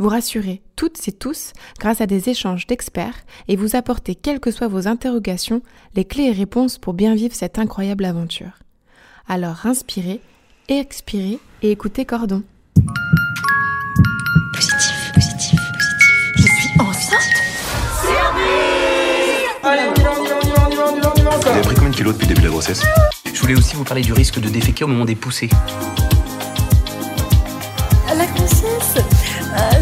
Vous rassurer toutes et tous grâce à des échanges d'experts et vous apporter, quelles que soient vos interrogations, les clés et réponses pour bien vivre cette incroyable aventure. Alors inspirez, expirez et écoutez Cordon. Positif, positif, positif. Je suis enceinte Allez, on y va, on y va, on y va, on y va, on y va, on y va Vous avez pris combien de kilos depuis le début de la grossesse? Je voulais aussi vous parler du risque de déféquer au moment des poussées.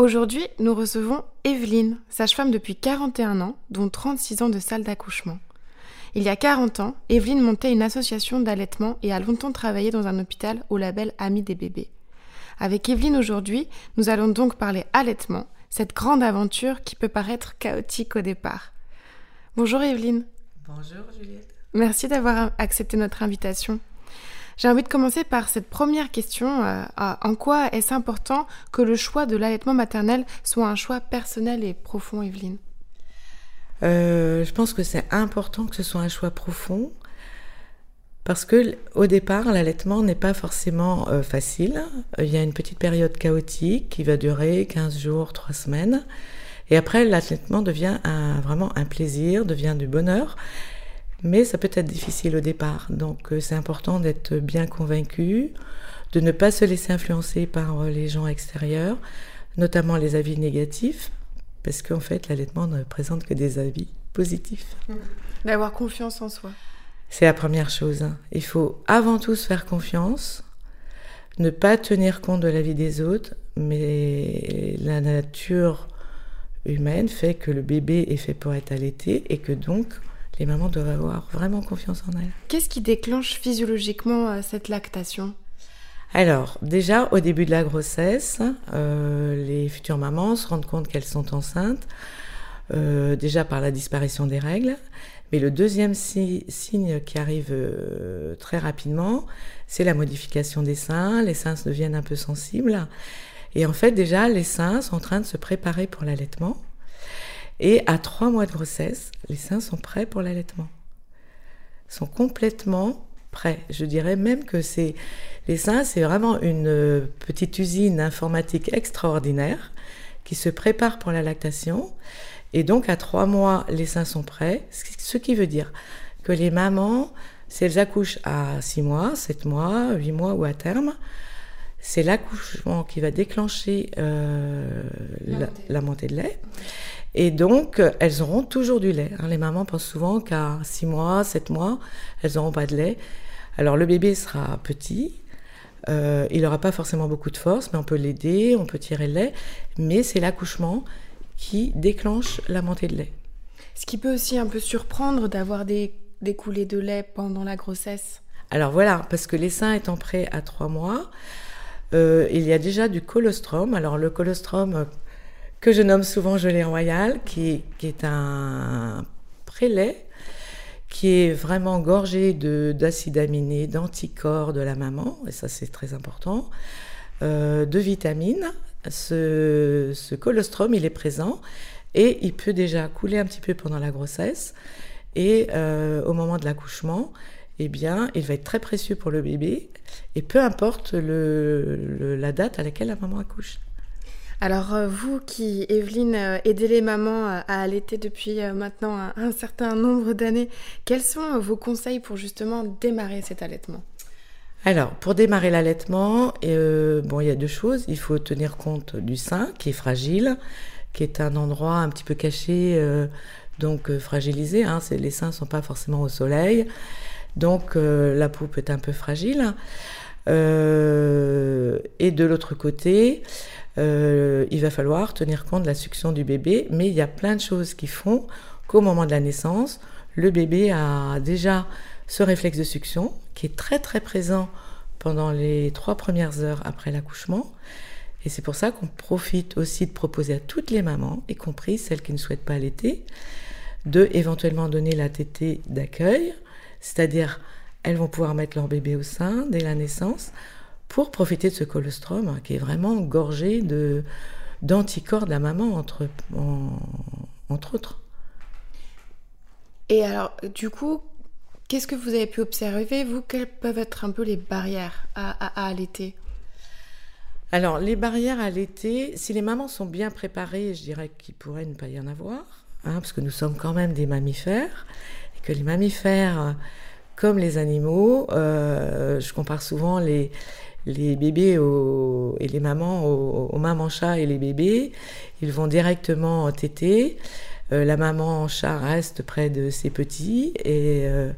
Aujourd'hui, nous recevons Evelyne, sage-femme depuis 41 ans, dont 36 ans de salle d'accouchement. Il y a 40 ans, Evelyne montait une association d'allaitement et a longtemps travaillé dans un hôpital au label Amis des bébés. Avec Evelyne aujourd'hui, nous allons donc parler allaitement, cette grande aventure qui peut paraître chaotique au départ. Bonjour Evelyne. Bonjour Juliette. Merci d'avoir accepté notre invitation. J'ai envie de commencer par cette première question. euh, en quoi est-ce important que le choix de l'allaitement maternel soit un choix personnel et profond, Evelyne? Euh, je pense que c'est important que ce soit un choix profond parce que au départ, l'allaitement n'est pas forcément euh, facile. Il y a une petite période chaotique qui va durer 15 jours, 3 semaines. Et après, l'allaitement devient vraiment un plaisir, devient du bonheur. Mais ça peut être difficile au départ. Donc euh, c'est important d'être bien convaincu, de ne pas se laisser influencer par euh, les gens extérieurs, notamment les avis négatifs, parce qu'en fait l'allaitement ne présente que des avis positifs. D'avoir confiance en soi. C'est la première chose. hein. Il faut avant tout se faire confiance, ne pas tenir compte de l'avis des autres, mais la nature humaine fait que le bébé est fait pour être allaité et que donc les mamans doivent avoir vraiment confiance en elles. Qu'est-ce qui déclenche physiologiquement euh, cette lactation? Alors, déjà, au début de la grossesse, euh, les futures mamans se rendent compte qu'elles sont enceintes, euh, déjà par la disparition des règles. Mais le deuxième si- signe qui arrive euh, très rapidement, c'est la modification des seins. Les seins deviennent un peu sensibles. Et en fait, déjà, les seins sont en train de se préparer pour l'allaitement. Et à trois mois de grossesse, les seins sont prêts pour l'allaitement. Sont complètement prêts. Je dirais même que c'est les seins, c'est vraiment une euh, petite usine informatique extraordinaire qui se prépare pour la lactation. Et donc, à trois mois, les seins sont prêts, ce qui- veut dire que les mamans, si elles accouchent à six mois, sept mois, huit mois ou à terme, c'est l'accouchement qui va déclencher euh, la, la montée de lait. Et donc, euh, elles auront toujours du lait. hein. Les mamans pensent souvent qu'à 6 mois, 7 mois, elles n'auront pas de lait. Alors, le bébé sera petit. euh, il n'aura pas forcément beaucoup de force, mais on peut l'aider, on peut tirer le lait. Mais c'est l'accouchement qui déclenche la montée de lait. Ce qui peut aussi un peu surprendre d'avoir des, des coulées de lait pendant la grossesse. Alors voilà, parce que les seins étant prêts à 3 mois, euh, il y a déjà du colostrum. Alors le colostrum, que je nomme souvent gelée royale, qui, est un prélait qui est vraiment gorgé de- d'acides aminés, d'anticorps de la maman, et ça c'est très important, euh, de vitamines. Ce, colostrum, il est présent et il peut déjà couler un petit peu pendant la grossesse. Et euh, au moment de l'accouchement, eh bien, il va être très précieux pour le bébé, et peu importe la date à laquelle la maman accouche. Alors euh, vous qui, Evelyne, euh, aidez les mamans euh, à allaiter depuis maintenant un, certain nombre d'années, quels sont vos conseils pour justement démarrer cet allaitement? Alors, pour démarrer l'allaitement, il y a deux choses. Il faut tenir compte du sein, qui est fragile, qui est un endroit un petit peu caché, donc fragilisé. Hein, les seins ne sont pas forcément au soleil, donc la peau peut être un peu fragile. Et de l'autre côté, euh, il va falloir tenir compte de la succion du bébé, mais il y a plein de choses qui font qu'au moment de la naissance, le bébé a déjà ce réflexe de succion qui est très très présent pendant les trois premières heures après l'accouchement. Et c'est pour ça qu'on profite aussi de proposer à toutes les mamans, y compris celles qui ne souhaitent pas allaiter, de éventuellement donner la tétée d'accueil, c'est-à-dire elles vont pouvoir mettre leur bébé au sein dès la naissance pour profiter de ce colostrum hein, qui est vraiment gorgé de d'anticorps de la maman entre, entre autres. Et alors, du coup, qu'est-ce que vous avez pu observer, vous? Quelles peuvent être un peu les barrières à, à, allaiter? Alors, les barrières à allaiter, si les mamans sont bien préparées, je dirais qu'il pourrait ne pas y en avoir, hein, parce que nous sommes quand même des mammifères, et que les mammifères, comme les animaux, euh, je compare souvent les, les bébés et les mamans aux, mamans chats et les bébés, ils vont directement téter. Euh, la maman chat reste près de ses petits et, euh,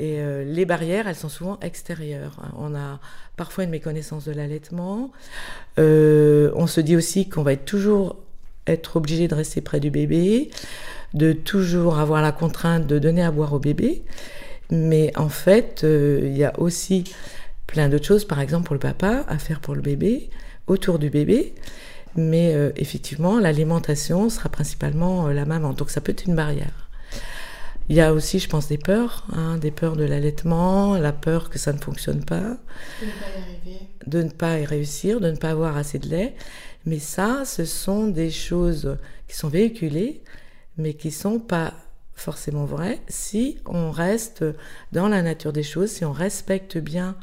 euh, les barrières, elles sont souvent extérieures. On a parfois une méconnaissance de l'allaitement. on se dit aussi qu'on va toujours être obligé de rester près du bébé, de toujours avoir la contrainte de donner à boire au bébé. Mais en fait, il y a aussi plein d'autres choses, par exemple pour le papa, à faire pour le bébé, autour du bébé. Mais euh, effectivement, l'alimentation sera principalement euh, la maman. Donc ça peut être une barrière. Il y a aussi, je pense, des peurs, hein, des peurs de l'allaitement, la peur que ça ne fonctionne pas, de ne pas y de ne pas y réussir, de ne pas avoir assez de lait. Mais ça, ce sont des choses qui sont véhiculées, mais qui sont pas forcément vraies si on reste dans la nature des choses, si on respecte bien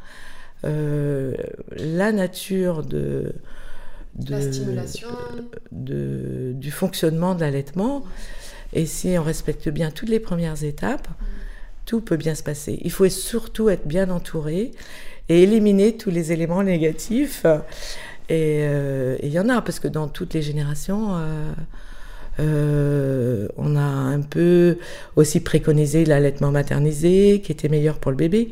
euh, la nature de, de, du fonctionnement de l'allaitement. Et si on respecte bien toutes les premières étapes, tout peut bien se passer. Il faut surtout être bien entouré et éliminer tous les éléments négatifs. Euh, et il y en a, parce que dans toutes les générations, euh, on a un peu aussi préconisé l'allaitement maternisé, qui était meilleur pour le bébé.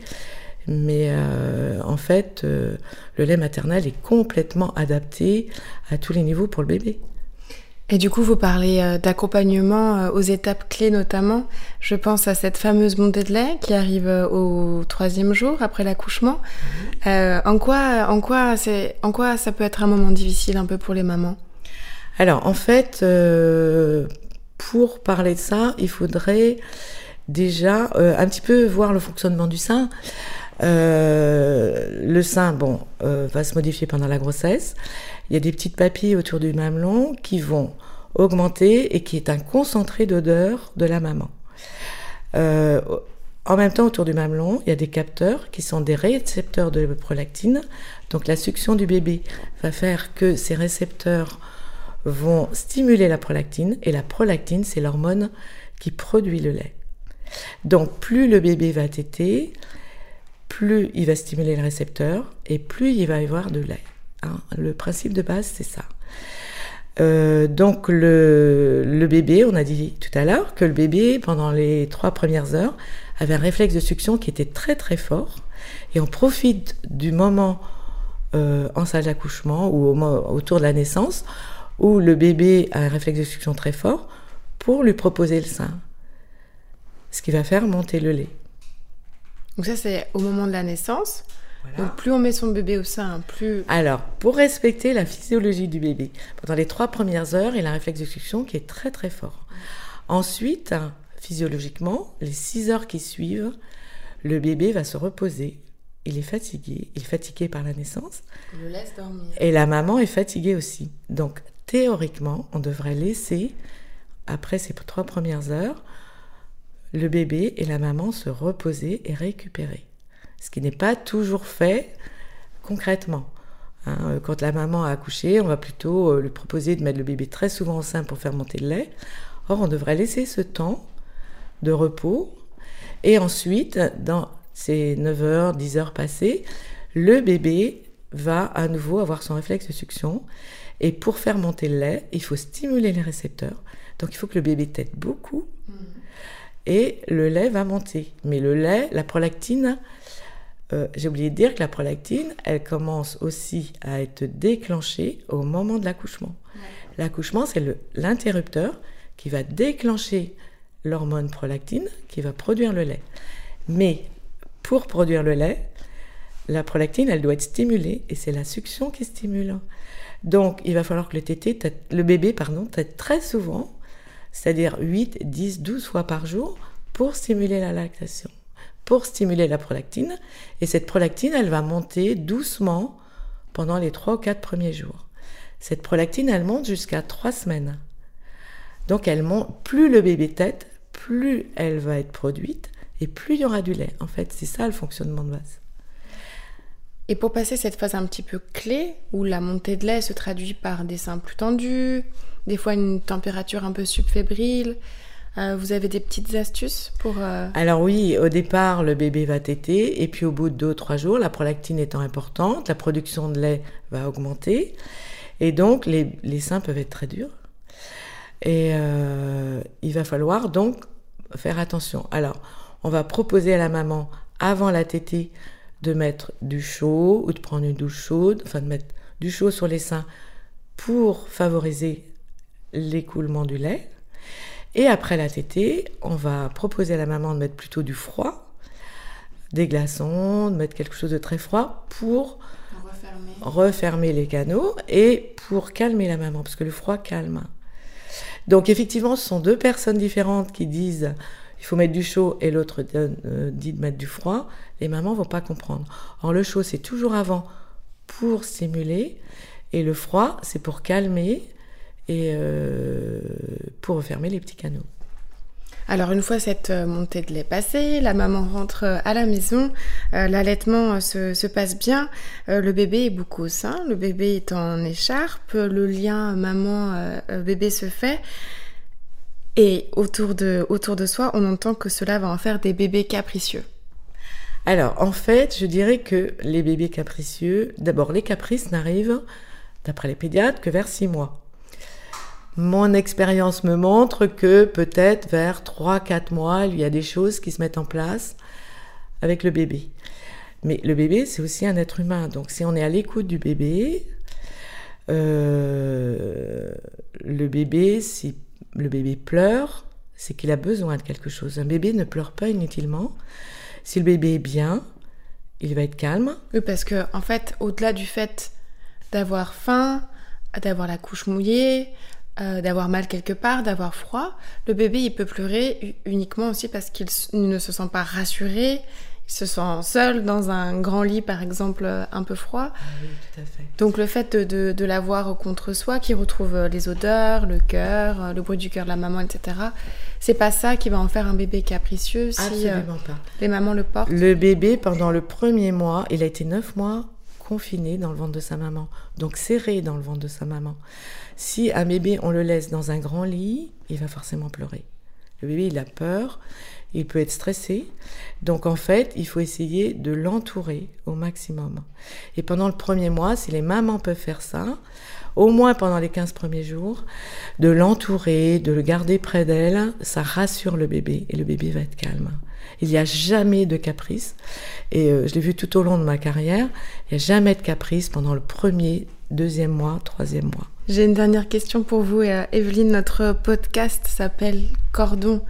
Mais euh, en fait, euh, le lait maternel est complètement adapté à tous les niveaux pour le bébé. Et du coup, vous parlez euh, d'accompagnement aux étapes clés notamment. Je pense à cette fameuse montée de lait qui arrive au troisième jour après l'accouchement. en, quoi, en, quoi en quoi ça peut être un moment difficile un peu pour les mamans? Alors, en fait, pour parler de ça, il faudrait déjà un petit peu voir le fonctionnement du sein. Euh, le sein, bon, euh, va se modifier pendant la grossesse. Il y a des petites papilles autour du mamelon qui vont augmenter et qui est un concentré d'odeur de la maman. Euh, en même temps, autour du mamelon, il y a des capteurs qui sont des récepteurs de prolactine. Donc la succion du bébé va faire que ces récepteurs vont stimuler la prolactine et la prolactine, c'est l'hormone qui produit le lait. Donc plus le bébé va téter, plus il va stimuler le récepteur et plus il va y avoir de lait. Hein. Le principe de base, c'est ça. Euh, donc le, bébé, on a dit tout à l'heure que le bébé, pendant les trois premières heures, avait un réflexe de succion qui était très très fort. Et on profite du moment euh, en salle d'accouchement ou autour de la naissance où le bébé a un réflexe de succion très fort pour lui proposer le sein. Ce qui va faire monter le lait. Donc ça, c'est au moment de la naissance. Donc plus on met son bébé au sein, plus... Alors, pour respecter la physiologie du bébé, pendant les trois premières heures, il a un réflexe de succion qui est très très fort. Ensuite, physiologiquement, les six heures qui suivent, le bébé va se reposer. Il est fatigué, il est fatigué par la naissance. On le laisse dormir. Et la maman est fatiguée aussi. Donc, théoriquement, on devrait laisser, après ces trois premières heures, le bébé et la maman se reposer et récupérer. Ce qui n'est pas toujours fait concrètement. Hein. Euh, quand la maman a accouché, on va plutôt euh, lui proposer de mettre le bébé très souvent au sein pour faire monter le lait. Or, on devrait laisser ce temps de repos. Et ensuite, dans ces 9 heures, 10 heures passées, le bébé va à nouveau avoir son réflexe de succion. Et pour faire monter le lait, il faut stimuler les récepteurs. Donc il faut que le bébé tète beaucoup. Mmh et le lait va monter. Mais le lait, la prolactine, euh, j'ai oublié de dire que la prolactine, elle commence aussi à être déclenchée au moment de l'accouchement. L'accouchement, c'est l'interrupteur qui va déclencher l'hormone prolactine qui va produire le lait. Mais pour produire le lait, la prolactine, elle doit être stimulée et c'est la succion qui stimule. Donc, il va falloir que le, tété, tète- le bébé pardon, tète très souvent, c'est-à-dire 8, 10, 12 fois par jour pour stimuler la lactation, pour stimuler la prolactine. Et cette prolactine, elle va monter doucement pendant les 3 ou 4 premiers jours. Cette prolactine, elle monte jusqu'à 3 semaines. Donc, elle monte, plus le bébé tète, plus elle va être produite et plus il y aura du lait. En fait, c'est ça le fonctionnement de base. Et pour passer cette phase un petit peu clé, où la montée de lait se traduit par des seins plus tendus, des fois une température un peu subfébrile, euh, vous avez des petites astuces pour... euh, Alors oui, au départ, le bébé va téter, et puis au bout de deux ou trois jours, la prolactine étant importante, la production de lait va augmenter, et donc les, les seins peuvent être très durs. Et euh, il va falloir donc faire attention. Alors, on va proposer à la maman, avant la tétée, de mettre du chaud ou de prendre une douche chaude, enfin de mettre du chaud sur les seins pour favoriser l'écoulement du lait. Et après la tétée, on va proposer à la maman de mettre plutôt du froid, des glaçons, de mettre quelque chose de très froid pour refermer les canaux et pour calmer la maman, parce que le froid calme. Donc effectivement, ce sont deux personnes différentes qui disent il faut mettre du chaud et l'autre euh, dit de mettre du froid. Les mamans vont pas comprendre. Or le chaud c'est toujours avant pour stimuler et le froid c'est pour calmer et euh, pour refermer les petits canaux. Alors une fois cette euh, montée de lait passée, la maman rentre euh, à la maison, euh, l'allaitement se, se passe bien, euh, le bébé est beaucoup au sein, le bébé est en écharpe, le lien maman-bébé se fait, et autour de, autour de soi, on entend que cela va en faire des bébés capricieux. Alors, en fait, je dirais que les bébés capricieux, d'abord, les caprices n'arrivent, d'après les pédiatres, que vers 6 mois. Mon expérience me montre que peut-être vers 3-4 mois, il y a des choses qui se mettent en place avec le bébé. Mais le bébé, c'est aussi un être humain. Donc, si on est à l'écoute du bébé, euh, le bébé, si le bébé pleure, c'est qu'il a besoin de quelque chose. Un bébé ne pleure pas inutilement. Si le bébé est bien, il va être calme. Oui, parce que en fait, au-delà du fait d'avoir faim, d'avoir la couche mouillée, euh, d'avoir mal quelque part, d'avoir froid, le bébé il peut pleurer uniquement aussi parce qu'il ne se sent pas rassuré, il se sent seul dans un grand lit par exemple euh, un peu froid. oui, tout à fait. Donc le fait de, de, de l'avoir contre soi, qui retrouve euh, les odeurs, le cœur, le bruit du cœur de la maman, etc. C'est pas ça qui va en faire un bébé capricieux si euh, Absolument pas. les mamans le portent. Le bébé, pendant le premier mois, il a été neuf mois confiné dans le ventre de sa maman, donc serré dans le ventre de sa maman. Si un bébé, on le laisse dans un grand lit, il va forcément pleurer. Le bébé, il a peur, il peut être stressé. Donc en fait, il faut essayer de l'entourer au maximum. Et pendant le premier mois, si les mamans peuvent faire ça, au moins pendant les 15 premiers jours, de l'entourer, de le garder près d'elle, ça rassure le bébé et le bébé va être calme. Il n'y a jamais de caprice. Et euh, je l'ai vu tout au long de ma carrière, il n'y a jamais de caprice pendant le premier, deuxième mois, troisième mois. J'ai une dernière question pour vous, euh, Evelyne. Notre podcast s'appelle Cordon.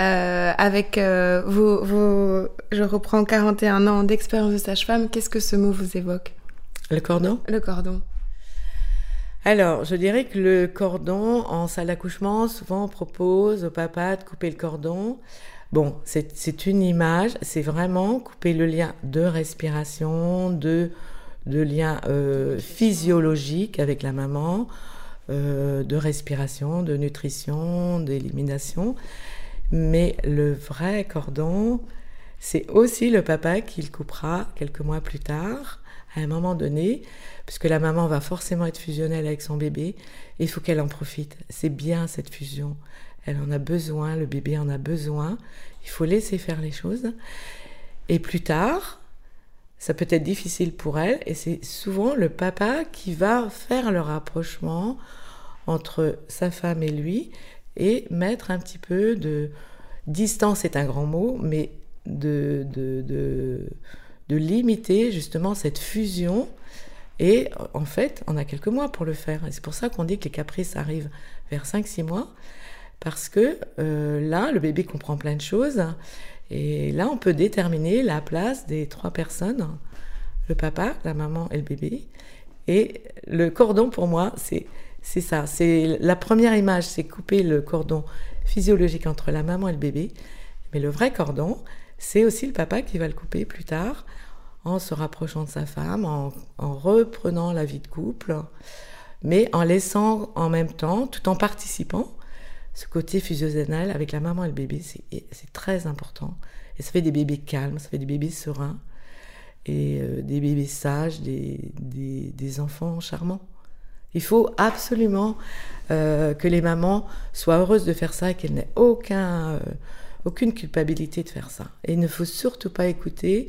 Euh, avec euh, vos, vos- Je reprends 41 ans d'expérience de sage-femme. Qu'est-ce que ce mot vous évoque? Le cordon? Le cordon. Alors, je dirais que le cordon, en salle d'accouchement, souvent on propose au papa de couper le cordon. Bon, c'est une image, c'est vraiment couper le lien de respiration, de, lien euh, physiologique avec la maman, euh, de respiration, de nutrition, d'élimination. Mais le vrai cordon, c'est aussi le papa qui le coupera quelques mois plus tard, à un moment donné, puisque la maman va forcément être fusionnelle avec son bébé, il faut qu'elle en profite. C'est bien cette fusion. Elle en a besoin, le bébé en a besoin. Il faut laisser faire les choses. Et plus tard, ça peut être difficile pour elle, et c'est souvent le papa qui va faire le rapprochement entre sa femme et lui, et mettre un petit peu de distance, c'est un grand mot, mais de, de, de, limiter justement cette fusion. Et en fait, on a quelques mois pour le faire. C'est pour ça qu'on dit que les caprices arrivent vers 5-6 mois. Parce que euh, là, le bébé comprend plein de choses. Et là, on peut déterminer la place des trois personnes, le papa, la maman et le bébé. Et le cordon, pour moi, c'est, ça. C'est la première image, c'est couper le cordon physiologique entre la maman et le bébé. Mais le vrai cordon, c'est aussi le papa qui va le couper plus tard, en se rapprochant de sa femme, en reprenant la vie de couple, mais en laissant en même temps, tout en participant, ce côté fusionnel avec la maman et le bébé, c'est très important. Et ça fait des bébés calmes, ça fait des bébés sereins, et euh, des bébés sages, des, des, enfants charmants. Il faut absolument euh, que les mamans soient heureuses de faire ça et qu'elles n'aient euh, aucune culpabilité de faire ça. Et il ne faut surtout pas écouter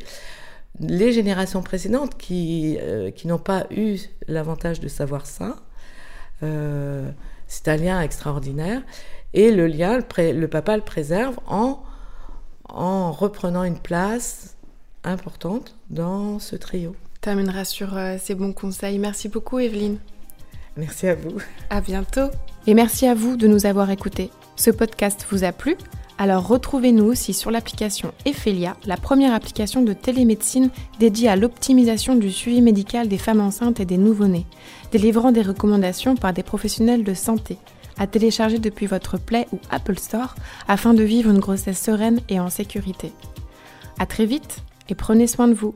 les générations précédentes qui, qui n'ont pas eu l'avantage de savoir ça. C'est un lien extraordinaire. Et le lien, le, le, papa le préserve en, en reprenant une place importante dans ce trio. Terminera sur euh, ces bons conseils. Merci beaucoup, Evelyne. Merci à vous. À bientôt. Et merci à vous de nous avoir écoutés. Ce podcast vous a plu? Alors retrouvez-nous aussi sur l'application Ephelia, la première application de télémédecine dédiée à l'optimisation du suivi médical des femmes enceintes et des nouveau-nés, délivrant des recommandations par des professionnels de santé, à télécharger depuis votre Play ou Apple Store afin de vivre une grossesse sereine et en sécurité. À très vite et prenez soin de vous.